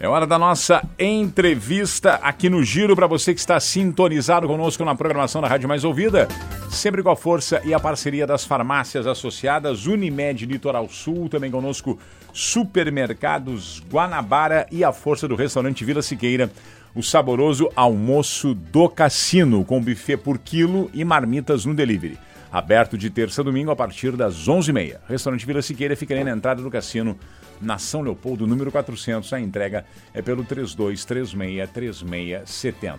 É hora da nossa entrevista aqui no Giro para você que está sintonizado conosco na programação da Rádio Mais Ouvida, sempre com a força e a parceria das farmácias associadas Unimed Litoral Sul, também conosco Supermercados Guanabara e a força do restaurante Vila Siqueira, o saboroso almoço do cassino com buffet por quilo e marmitas no delivery. Aberto de terça a domingo a partir das 11h30. Restaurante Vila Siqueira fica ali na entrada do cassino na São Leopoldo, número 400. A entrega é pelo 32363670.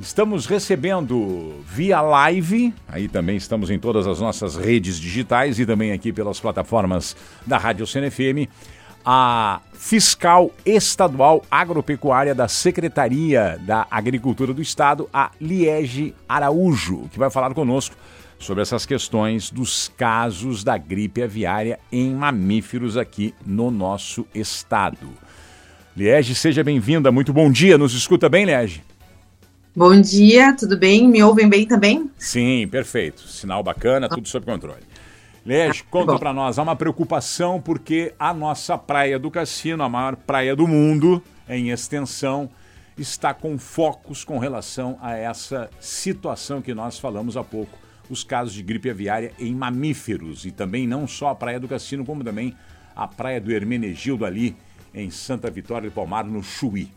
Estamos recebendo via live, aí também estamos em todas as nossas redes digitais e também aqui pelas plataformas da Rádio CNFM, a fiscal estadual agropecuária da Secretaria da Agricultura do Estado, a Liege Araújo, que vai falar conosco sobre essas questões dos casos da gripe aviária em mamíferos aqui no nosso estado. Liege, seja bem-vinda, muito bom dia. Nos escuta bem, Liege? Bom dia, tudo bem? Me ouvem bem também? Sim, perfeito. Sinal bacana, tudo sob controle. Liege, ah, conta para nós, há uma preocupação porque a nossa praia do Cassino, a maior praia do mundo em extensão, está com focos com relação a essa situação que nós falamos há pouco os casos de gripe aviária em mamíferos e também não só a Praia do Cassino, como também a Praia do Hermenegildo ali em Santa Vitória do Palmar, no Chuí.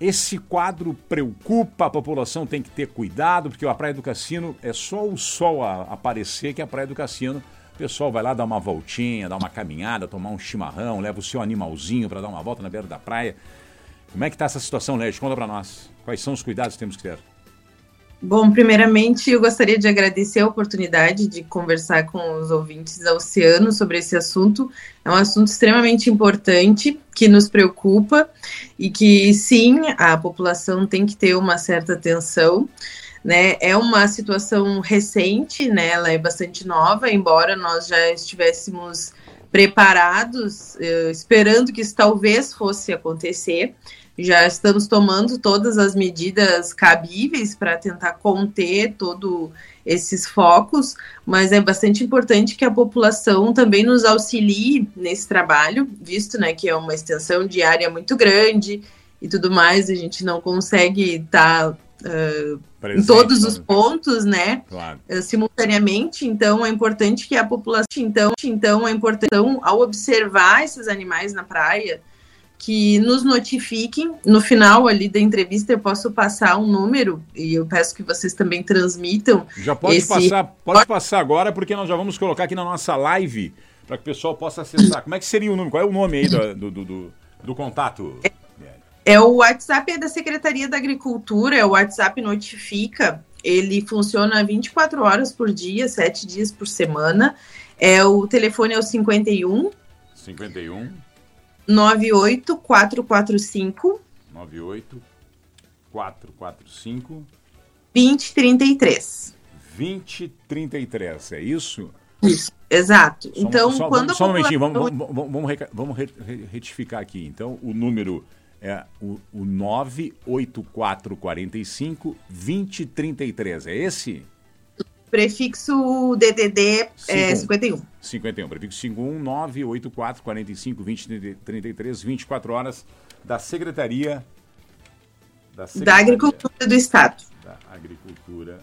Esse quadro preocupa, a população tem que ter cuidado, porque a Praia do Cassino é só o sol aparecer que a Praia do Cassino o pessoal vai lá dar uma voltinha, dar uma caminhada, tomar um chimarrão, leva o seu animalzinho para dar uma volta na beira da praia. Como é que está essa situação, Led? Conta para nós. Quais são os cuidados que temos que ter? Bom, primeiramente eu gostaria de agradecer a oportunidade de conversar com os ouvintes da Oceano sobre esse assunto. É um assunto extremamente importante que nos preocupa e que sim, a população tem que ter uma certa atenção. Né? É uma situação recente, né? ela é bastante nova, embora nós já estivéssemos preparados, eh, esperando que isso talvez fosse acontecer já estamos tomando todas as medidas cabíveis para tentar conter todo esses focos, mas é bastante importante que a população também nos auxilie nesse trabalho, visto né, que é uma extensão de área muito grande e tudo mais, a gente não consegue estar tá, uh, em todos os né? pontos, né, claro. uh, simultaneamente, então é importante que a população, então, então é importante, então, ao observar esses animais na praia, que nos notifiquem. No final ali da entrevista eu posso passar um número e eu peço que vocês também transmitam. Já pode esse... passar, pode passar agora porque nós já vamos colocar aqui na nossa live para que o pessoal possa acessar. Como é que seria o número? Qual é o nome aí do, do, do, do contato? É, é o WhatsApp da Secretaria da Agricultura, é o WhatsApp notifica. Ele funciona 24 horas por dia, 7 dias por semana. É o telefone é o 51 51 98445 98445 2033. 2033, é isso? Isso, exato. Só, então, só, quando só um momentinho, vamos, vamos, vamos, vamos retificar aqui. Então, o número é o, o 98445 2033, é esse? Prefixo DDD é 51. 51. Prefixo 51 984 45 20 33 24 horas da Secretaria da, Secretaria da Agricultura do Estado. Da Agricultura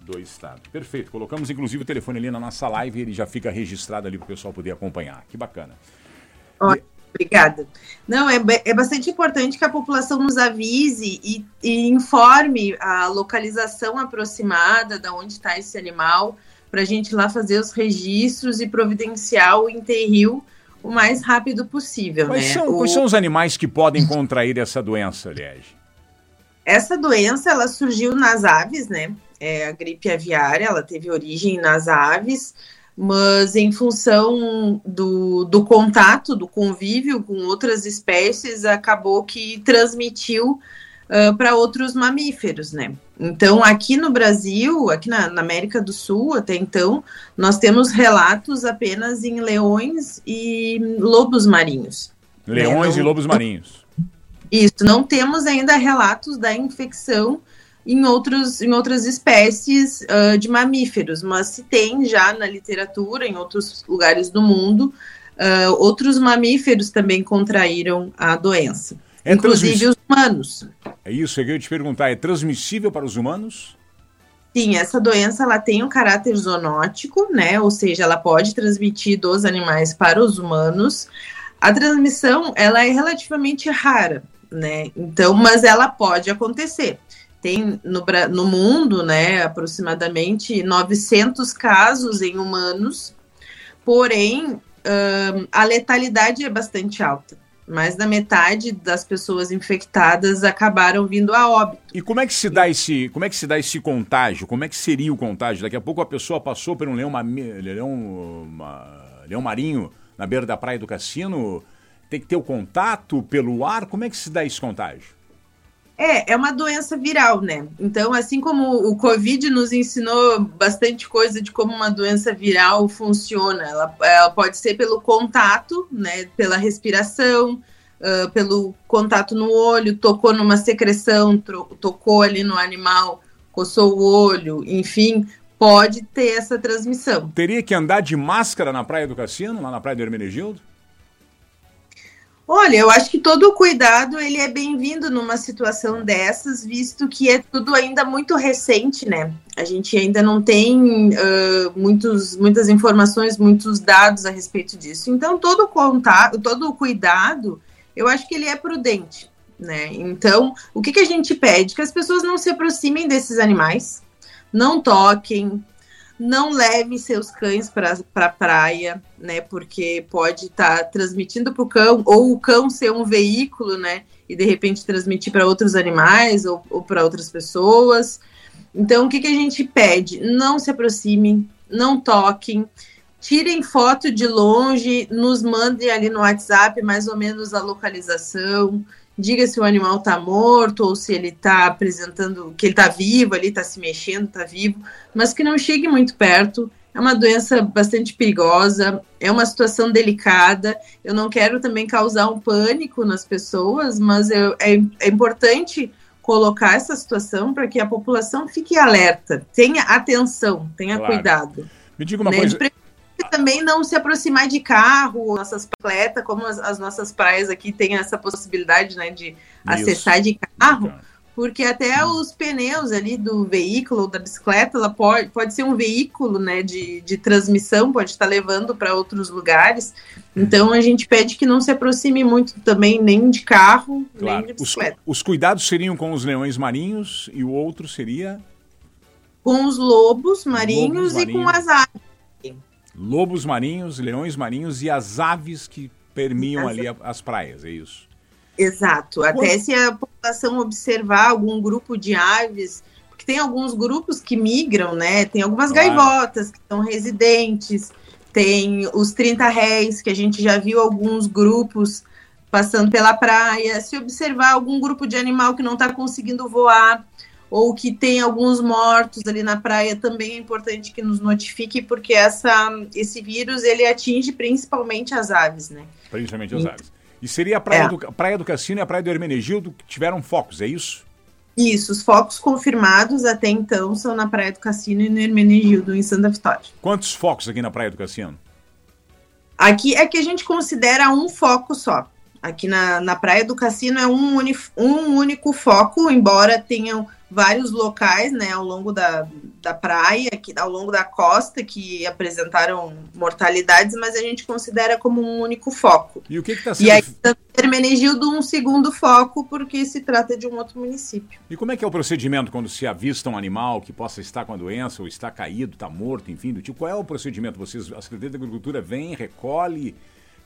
do Estado. Perfeito. Colocamos inclusive o telefone ali na nossa live, ele já fica registrado ali para o pessoal poder acompanhar. Que bacana. Ótimo. Obrigada. Não, é, é bastante importante que a população nos avise e, e informe a localização aproximada de onde está esse animal, para a gente lá fazer os registros e providenciar o enterril o mais rápido possível. Quais, né? são, o... quais são os animais que podem contrair essa doença, Liege? Essa doença, ela surgiu nas aves, né? É a gripe aviária, ela teve origem nas aves, mas em função do, do contato, do convívio com outras espécies, acabou que transmitiu uh, para outros mamíferos, né? Então, aqui no Brasil, aqui na, na, América do Sul, até então, nós temos relatos apenas em leões e lobos marinhos. Né? Leões né? Não, e lobos marinhos. Isso, não temos ainda relatos da infecção em, outros, em outras espécies uh, de mamíferos, mas se tem já na literatura, em outros lugares do mundo, uh, outros mamíferos também contraíram a doença. é inclusive os humanos. É isso, eu ia te perguntar, é transmissível para os humanos? Sim, essa doença ela tem um caráter zoonótico, né? Ou seja, ela pode transmitir dos animais para os humanos. A transmissão ela é relativamente rara, né? Então, mas ela pode acontecer. Tem no, no mundo, né, aproximadamente 900 casos em humanos, porém a letalidade é bastante alta mais da metade das pessoas infectadas acabaram vindo a óbito. E como é que se dá esse, como é que se dá esse contágio? Como é que seria o contágio? Daqui a pouco a pessoa passou por um leão, leão, uma, leão marinho na beira da praia do cassino, tem que ter o contato pelo ar. Como é que se dá esse contágio? É, é uma doença viral, né? Então, assim como o Covid nos ensinou bastante coisa de como uma doença viral funciona, ela, ela pode ser pelo contato, né? Pela respiração, uh, pelo contato no olho, tocou numa secreção, tocou ali no animal, coçou o olho, enfim, pode ter essa transmissão. Teria que andar de máscara na Praia do Cassino, lá na Praia do Hermenegildo? Olha, eu acho que todo cuidado ele é bem-vindo numa situação dessas, visto que é tudo ainda muito recente, né? A gente ainda não tem uh, muitos, muitas informações, muitos dados a respeito disso. Então, todo contato, todo cuidado, eu acho que ele é prudente, né? Então, o que, que a gente pede? Que as pessoas não se aproximem desses animais, não toquem, não leve seus cães para pra praia, né? Porque pode estar tá transmitindo para o cão, ou o cão ser um veículo, né? E de repente transmitir para outros animais ou, ou para outras pessoas. Então, o que, que a gente pede? Não se aproximem, não toquem, tirem foto de longe, nos mandem ali no WhatsApp mais ou menos a localização diga se o animal está morto ou se ele está apresentando que ele está vivo, ali está se mexendo, está vivo, mas que não chegue muito perto. É uma doença bastante perigosa, é uma situação delicada. Eu não quero também causar um pânico nas pessoas, mas eu, é, é importante colocar essa situação para que a população fique alerta, tenha atenção, tenha claro. cuidado. Me diga uma né? coisa também não se aproximar de carro, nossas bicicletas, como as, as, nossas praias aqui têm essa possibilidade, né, de Isso. acessar de carro, porque até os pneus ali do veículo, da bicicleta, ela pode, pode ser um veículo, né, de, de transmissão, pode estar levando para outros lugares. Então a gente pede que não se aproxime muito também nem de carro, claro. nem de bicicleta. Os, os cuidados seriam com os leões marinhos e o outro seria com os lobos marinhos, lobos marinhos. e com as aves lobos marinhos, leões marinhos e as aves que permiam as... ali as praias, é isso? Exato. Até se a população observar algum grupo de aves, porque tem alguns grupos que migram, né? Tem algumas claro. gaivotas que são residentes, tem os 30 réis, que a gente já viu alguns grupos passando pela praia. Se observar algum grupo de animal que não está conseguindo voar, ou que tem alguns mortos ali na praia, também é importante que nos notifique, porque essa, esse vírus ele atinge principalmente as aves, né? Principalmente as e, aves. E seria a praia, é. do, praia do Cassino e a praia do Hermenegildo que tiveram focos, é isso? Isso, os focos confirmados até então são na Praia do Cassino e no Hermenegildo, em Santa Vitória. Quantos focos aqui na Praia do Cassino? Aqui é que a gente considera um foco só. Aqui na, na Praia do Cassino é um, uni, um único foco, embora tenham vários locais, né, ao longo da, da praia, que, ao longo da costa, que apresentaram mortalidades, mas a gente considera como um único foco. E o que está sendo... E aí, Hermenegildo, um segundo foco, porque se trata de um outro município. E como é que é o procedimento quando se avista um animal que possa estar com a doença, ou está caído, está morto, enfim, do tipo, qual é o procedimento? Vocês, a Secretaria da Agricultura vem, recolhe...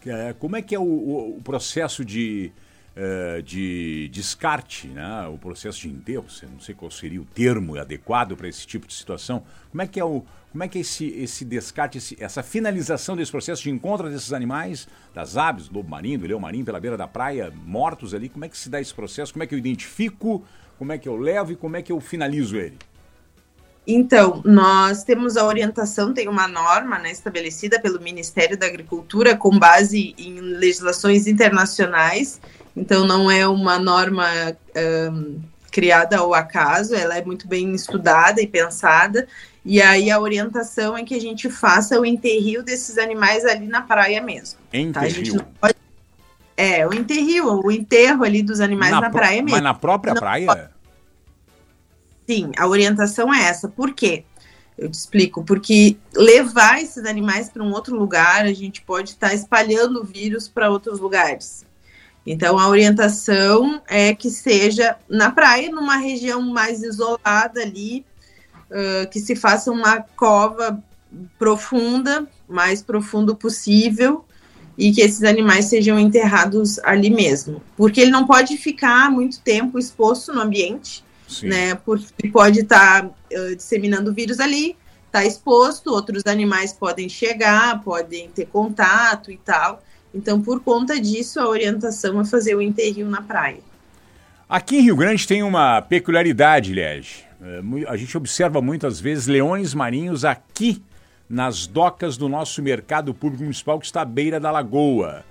É, como é que é o, o, o processo de, uh, de descarte, né? o processo de enterro? Não sei qual seria o termo adequado para esse tipo de situação. Como é que é, o, como é, que é esse, esse descarte, esse, essa finalização desse processo de encontro desses animais, das aves, do lobo marinho, do leão marinho, pela beira da praia, mortos ali? Como é que se dá esse processo? Como é que eu identifico? Como é que eu levo e como é que eu finalizo ele? Então, nós temos a orientação, tem uma norma né, estabelecida pelo Ministério da Agricultura com base em legislações internacionais, então não é uma norma um, criada ao acaso, ela é muito bem estudada e pensada, e aí a orientação é que a gente faça o enterrio desses animais ali na praia mesmo. Enterrio? Tá? Pode... É, o enterro, o enterro ali dos animais na, na praia mesmo. Mas na própria Não, praia? Sim, a orientação é essa. Por quê? Eu te explico. Porque levar esses animais para um outro lugar, a gente pode estar tá espalhando o vírus para outros lugares. Então, a orientação é que seja na praia, numa região mais isolada ali, uh, que se faça uma cova profunda, mais profundo possível, e que esses animais sejam enterrados ali mesmo. Porque ele não pode ficar muito tempo exposto no ambiente, Sim. né? Porque pode estar tá, uh, disseminando vírus ali, está exposto, outros animais podem chegar, podem ter contato e tal. Então, por conta disso, a orientação é fazer o enterro na praia. Aqui em Rio Grande tem uma peculiaridade, Liege. É, a gente observa muitas vezes leões marinhos aqui nas docas do nosso mercado público municipal que está à beira da lagoa.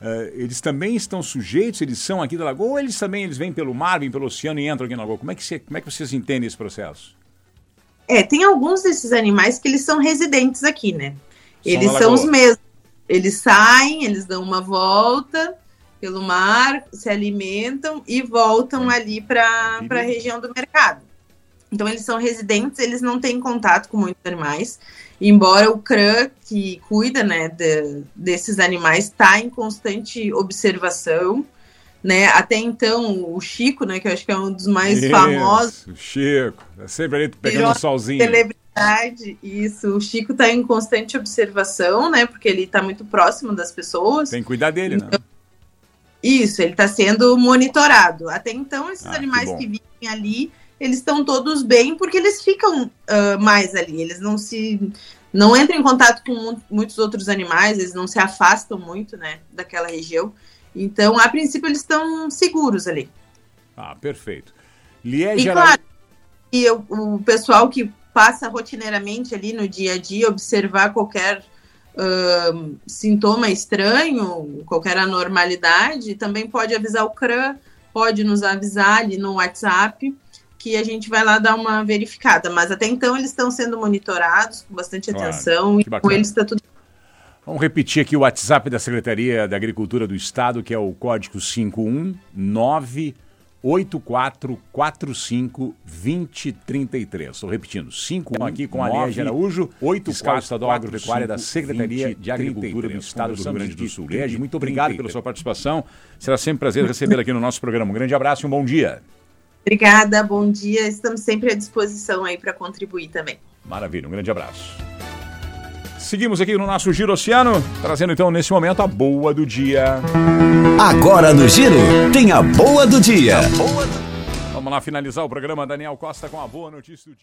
Uh, eles também estão sujeitos, eles são aqui da lagoa, ou eles também eles vêm pelo mar, vêm pelo oceano e entram aqui na lagoa? Como é que, você, como é que vocês entendem esse processo? É, tem alguns desses animais que eles são residentes aqui, né? São eles são os mesmos. Eles saem, eles dão uma volta pelo mar, se alimentam e voltam ali para a região do mercado. Então, eles são residentes, eles não têm contato com muitos animais. Embora o CRAN, que cuida né, de, desses animais, está em constante observação. Né? Até então, o Chico, né, que eu acho que é um dos mais isso, famosos. O Chico, é sempre ali pegando um solzinho. Celebridade, isso. O Chico está em constante observação, né? Porque ele está muito próximo das pessoas. Tem que cuidar dele, né? então, né? Isso, ele está sendo monitorado. Até então, esses ah, animais que, que vivem ali eles estão todos bem porque eles ficam uh, mais ali, eles não se não entram em contato com muitos outros animais, eles não se afastam muito, né, daquela região. Então, a princípio, eles estão seguros ali. Ah, perfeito. Liege e claro, e o pessoal que passa rotineiramente ali no dia a dia, observar qualquer uh, sintoma estranho, qualquer anormalidade, também pode avisar o CRAM, pode nos avisar ali no WhatsApp que a gente vai lá dar uma verificada. Mas até então eles estão sendo monitorados com bastante claro, atenção e com eles está tudo. Vamos repetir aqui o WhatsApp da Secretaria da Agricultura do Estado, que é o código 519 8445-2033. Estou repetindo, 5 aqui com a Liege Araújo, 8 Fiscal Estadual Agropecuária da Secretaria de Agricultura do Estado do Rio Grande do Sul. Liege, muito obrigado pela sua participação. Será sempre um prazer recebê-la aqui no nosso programa. Um grande abraço e um bom dia. Obrigada, bom dia. Estamos sempre à disposição aí para contribuir também. Maravilha, um grande abraço. Seguimos aqui no nosso Giro Oceano, trazendo então nesse momento a boa do dia. Agora no Giro, tem a boa do dia. Vamos lá finalizar o programa. Daniel Costa com a boa notícia do dia.